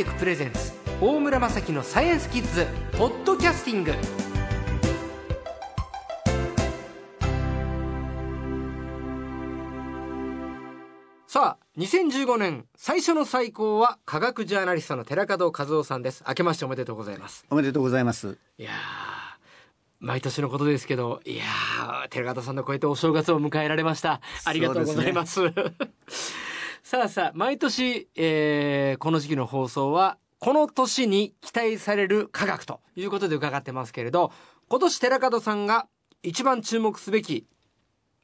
テクプレゼンツ大村雅樹のサイエンスキッズポッドキャスティング。さあ2015年最初の最高は科学ジャーナリストの寺門和夫さんです。明けましておめでとうございます。おめでとうございます。いやー毎年のことですけどいやー寺門さんのこうやってお正月を迎えられました。ありがとうございます さあさあ毎年、えーこの時期の放送はこの年に期待される科学ということで伺ってますけれど今年寺門さんが一番注目すべき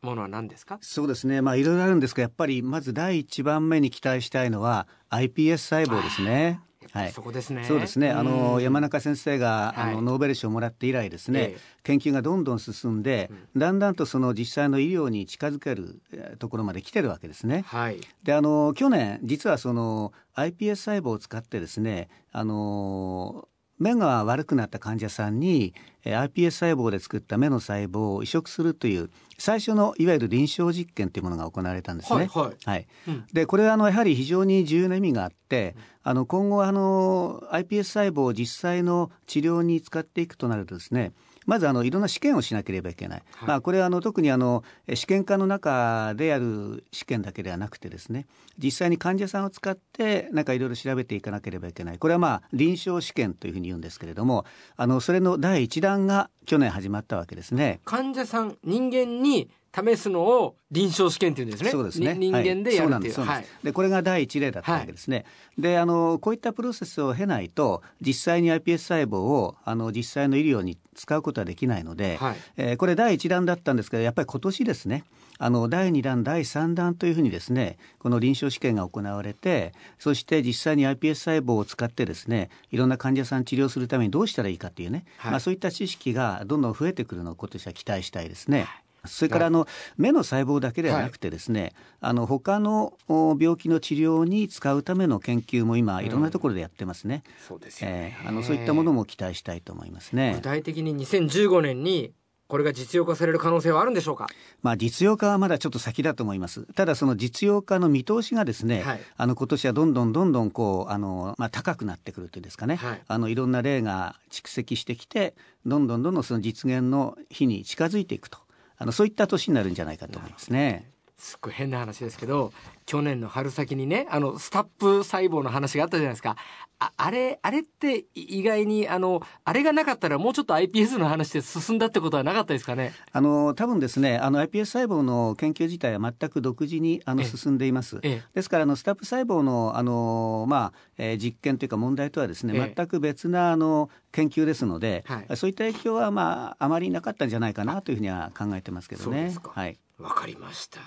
ものは何ですか？そうですね。まあいろいろあるんですがやっぱりまず第一番目に期待したいのは iPS 細胞ですね。はい。そこですね。そうですね。あのうん。山中先生が、はい。あのノーベル賞をもらって以来ですね、ええ。研究がどんどん進んで、だんだんとその実際の医療に近づけるえーところまで来てるわけですね。はい。であの去年実はその iPS 細胞を使ってですねあの目が悪くなった患者さんにえー iPS 細胞で作った目の細胞を移植するという最初のいわゆる臨床実験というものが行われたんですね。はいはい。はい。うん。でこれはあのやはり非常に重要な意味があって、あの今後あの iPS 細胞を実際の治療に使っていくとなるとですねまずあのいろんな試験をしなければいけない、はい。まあ、これはあの特にあのえ試験科の中でやる試験だけではなくてですね実際に患者さんを使ってなんかいろいろ調べていかなければいけない。これはまあ臨床試験というふうに言うんですけれどもあのそれの第一弾が去年始まったわけですね。患者さん人間に試すのを臨床試験っていうんですね。そうですね。に人間でやるっていう。はい、ではい。これが第一例だったわけですね。で、あのこういったプロセスを経ないと実際に iPS 細胞をあの実際の医療に使うことはできないので、はい。えーこれ第一弾だったんですけど、やっぱり今年ですね。あの第2弾、第3弾というふうにですね、この臨床試験が行われて、そして実際に iPS 細胞を使ってですね、いろんな患者さん治療するためにどうしたらいいかっていうね、はい。まあそういった知識がどんどん増えてくるのを今年は期待したいですね。それからあの目の細胞だけではなくてですね、あの他のお病気の治療に使うための研究も今いろんなところでやってますね。そうですよねえーあのそういったものも期待したいと思いますね具。体的に2015年にこれが実用化される可能性はあるんでしょうか？まあ実用化はまだちょっと先だと思います。ただその実用化の見通しがですね、はいあの今年はどんどんどんどんこうあのまあ高くなってくるというんですかね。はいあのいろんな例が蓄積してきて、どんどんどんどんその実現の日に近づいていくと。あのそういった年になるんじゃないかと思いますね。すっごい変な話ですけど去年の春先にねあのスタップ細胞の話があったじゃないですか。ああれあれって意外にあのあれがなかったらもうちょっと iPS の話で進んだってことはなかったですかね？あの多分ですねあの iPS 細胞の研究自体は全く独自にあのええ。進んでいます。ええ。ですからあのスタップ細胞のあの、まあえー実験というか問題とはですね、ええ。全く別なあの研究ですので、はい。そういった影響は、まあ、あまりなかったんじゃないかなというふうには考えてますけどね。はい。わかりました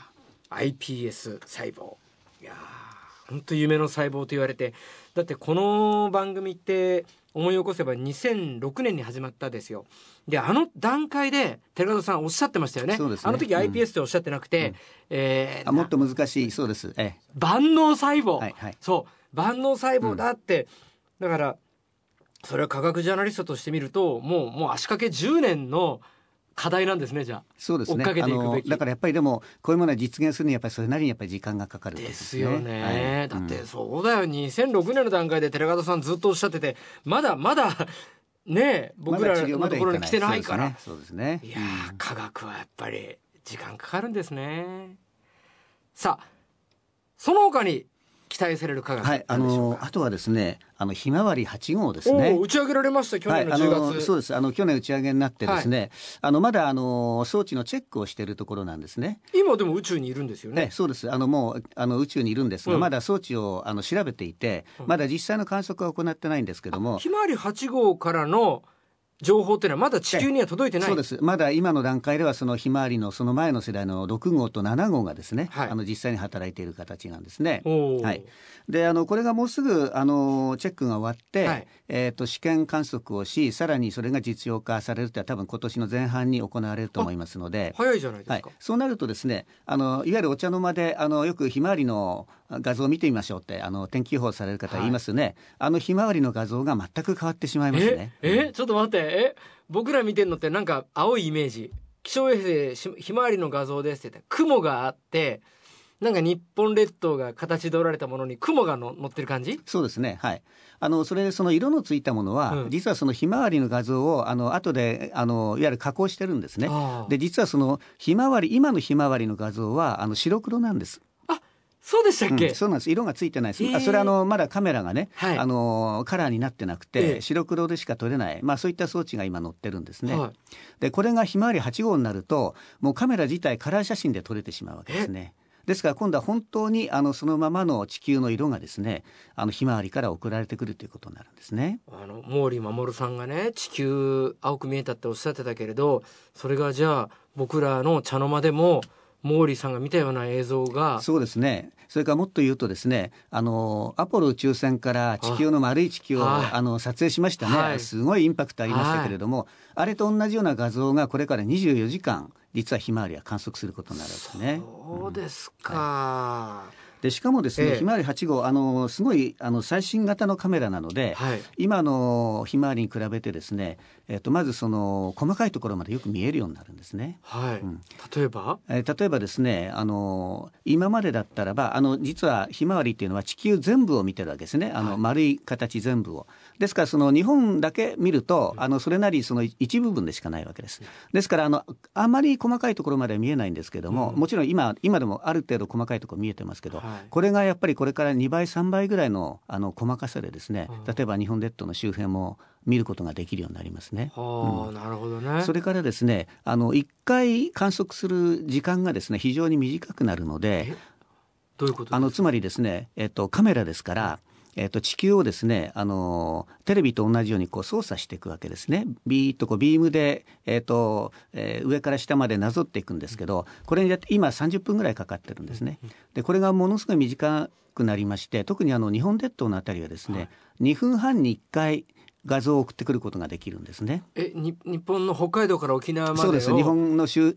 iPS 細胞。いやー本当夢の細胞と言われて。だってこの番組って思い起こせば2006年に始まったですよ。であの段階で寺門さんおっしゃってましたよね。そうですね。あの時 iPS っておっしゃってなくて、えーあもっと難しい。そうです。ええ。万能細胞、はいはい。そう。万能細胞だって、だからそれは科学ジャーナリストとして見るともうもう足掛け10年の課題なんですねじゃあ。そうですね。だからやっぱりでもこういうものは実現するにはやっぱりそれなりにやっぱり時間がかかるですよね、はい。だってうんそうだよ。2006年の段階で寺門さんずっとおっしゃっててまだまだ ね僕らのところに来てないから、そうですね。いやそうですね。ー科学はやっぱり時間かかるんですね。さあその他に期待される科学はい、あのあとはですね、あのひまわり8号ですおねお。打ち上げられました去年のはい、10あ月、のそうです。あの去年打ち上げになってですね、あのまだあの装置のチェックをしているところなんですね。今でも宇宙にいるんですよねね、そうです。あのもうあの宇宙にいるんですが、うんまだ装置をあの調べていて、まだ実際の観測は行ってないんですけども。ひまわり8号からの情報っていうのはまだ地球には届いてない。そうです。まだ今の段階ではそのひまわりのその前の世代の6号と7号がですね、はい。あの実際に働いている形なんですね。はい、であのこれがもうすぐあのチェックが終わって、はい。えー、と試験観測をしさらにそれが実用化されるというのは多分今年の前半に行われると思いますので。早いじゃないですか、はい、そうなるとですねあのいわゆるお茶の間であのよくひまわりの画像を見てみましょうってあの天気予報される方言いますよね、あのひまわりの画像が全く変わってしまいますね。え？え？ちょっと待ってえ僕ら見てるのってなんか青いイメージ。気象衛星しひまわりの画像ですって言って雲があってなんか日本列島が形取られたものに雲がの乗ってる感じ？そうですね。はい。あのそれでその色のついたものは、うん、実はそのひまわりの画像をあの後であのいわゆる加工してるんですね。で実はそのひまわり今のひまわりの画像はあの白黒なんですそうでしたっけ、うん、そうなんです。色がついてないです、えー、それはあのまだカメラがね、はい、あのカラーになってなくて、えー、白黒でしか撮れない、まあ、そういった装置が今載ってるんですね、はい、でこれがひまわり8号になるともうカメラ自体カラー写真で撮れてしまうわけですね。ですから今度は本当にあのそのままの地球の色がですねあのひまわりから送られてくるということになるんですね。あの毛利守さんがね地球青く見えたっておっしゃってたけれどそれがじゃあ僕らの茶の間でも毛利さんが見たような映像が。そうですね。それからもっと言うとですねあのアポロ宇宙船から地球の丸い地球をあの撮影しましたね、はい、すごいインパクトありましたけれども、はい、あれと同じような画像がこれから24時間実はひまわりは観測することになるんですね。そうですか、うんはい。でしかもですね、ええ、ひまわり8号あのすごいあの最新型のカメラなので、はい、今のひまわりに比べてですね、えっと、まずその細かいところまでよく見えるようになるんですね。はい、うん、例えば、えー、例えばですねあの今までだったらばあの実はひまわりっていうのは地球全部を見てるわけですね。あの、丸い形全部を。ですからその日本だけ見るとあのそれなりその一部分でしかないわけです。ですからあのあまり細かいところまでは見えないんですけども、うん、もちろん今今でもある程度細かいところ見えてますけど、はい、これがやっぱりこれから2倍3倍ぐらいのあの細かさでですね例えば日本列島の周辺も見ることができるようになりますね。はあ、うん、なるほどね。それからですね、あの一回観測する時間がですね非常に短くなるので、どういうことあのつまりですね、えっとカメラですから。えー、と地球をですねあのテレビと同じようにこう操作していくわけですねビーッとこうビームで、えーとえー、上から下までなぞっていくんですけどこれに今30分ぐらいかかってるんですね。でこれがものすごい短くなりまして特にあの日本列島のあたりはですね、はい、2分半に1回画像を送ってくることができるんですね。え、に日本の北海道から沖縄までそうです。日本の周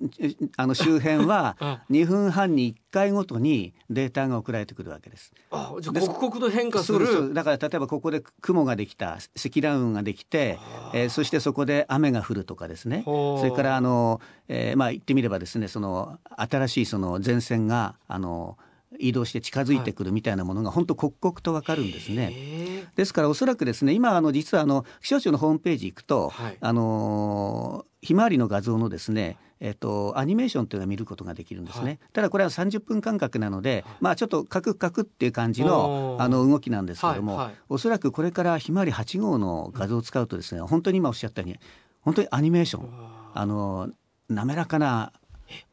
あの 周辺は2分半に1回ごとにデータが送られてくるわけです。あ、じゃ刻々と変化する。だから例えばここで雲ができた、積乱雲ができて、えー、そしてそこで雨が降るとかですね。それからあの、えー、まあ言ってみればですね、その新しいその前線があの移動して近づいてくるみたいなものが本当刻々とわかるんですね。ですからおそらくですね今あの実はあの気象庁のホームページ行くと、はい、あのひまわりの画像のですねえっと、アニメーションというのを見ることができるんですね、はい、ただこれは30分間隔なので、はい、まあちょっとカクカクっていう感じのあの動きなんですけども、はいはい、おそらくこれからひまわり8号の画像を使うとですね本当に今おっしゃったように本当にアニメーションあの滑らかな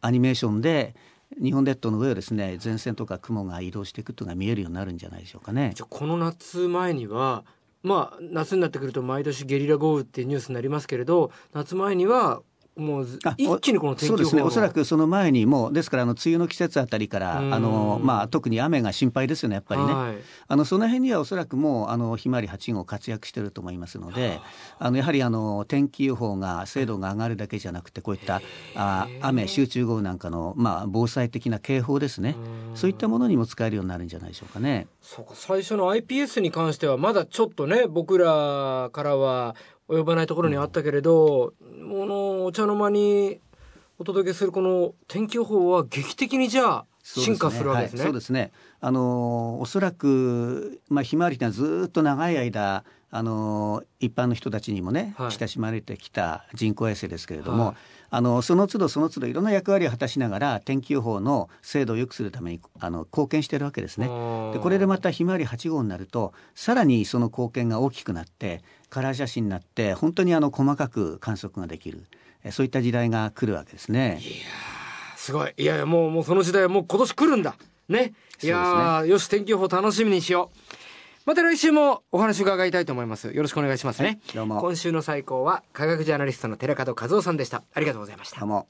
アニメーションで日本列島の上をですね前線とか雲が移動していくというのが見えるようになるんじゃないでしょうかね。じゃこの夏前にはまあ夏になってくると毎年ゲリラ豪雨っていうニュースになりますけれど夏前にはもう一気にこのそうです。ねおそらくその前にもですからあの梅雨の季節あたりからあの、まあ、特に雨が心配ですよねやっぱりね、はい、あのその辺にはおそらくもうあのひまわり8号活躍してると思いますのであのやはりあの天気予報が精度が上がるだけじゃなくてこういったあ雨集中豪雨なんかの、まあ、防災的な警報ですね。そういったものにも使えるようになるんじゃないでしょうかね。そうか最初の iPS に関してはまだちょっとね僕らからは及ばないところにあったけれど、うん、このお茶の間にお届けするこの天気予報は劇的にじゃあ進化するわけですね。そうですね。あのおそらくまあひまわりはずっと長い間あの一般の人たちにもね、はい、親しまれてきた人工衛星ですけれども、はい、あのその都度その都度いろんな役割を果たしながら天気予報の精度を良くするためにあの貢献しているわけですね。でこれでまたひまわり8号になるとさらにその貢献が大きくなってカラー写真になって本当にあの細かく観測ができるそういった時代が来るわけですね。いやすごいいやいやもうもうその時代はもう今年来るんだね。いや、ね、よし天気予報楽しみにしよう。また来週もお話伺いたいと思います。よろしくお願いしますね。どうも。今週の最高は科学ジャーナリストの寺門和夫さんでした。ありがとうございました。どうも。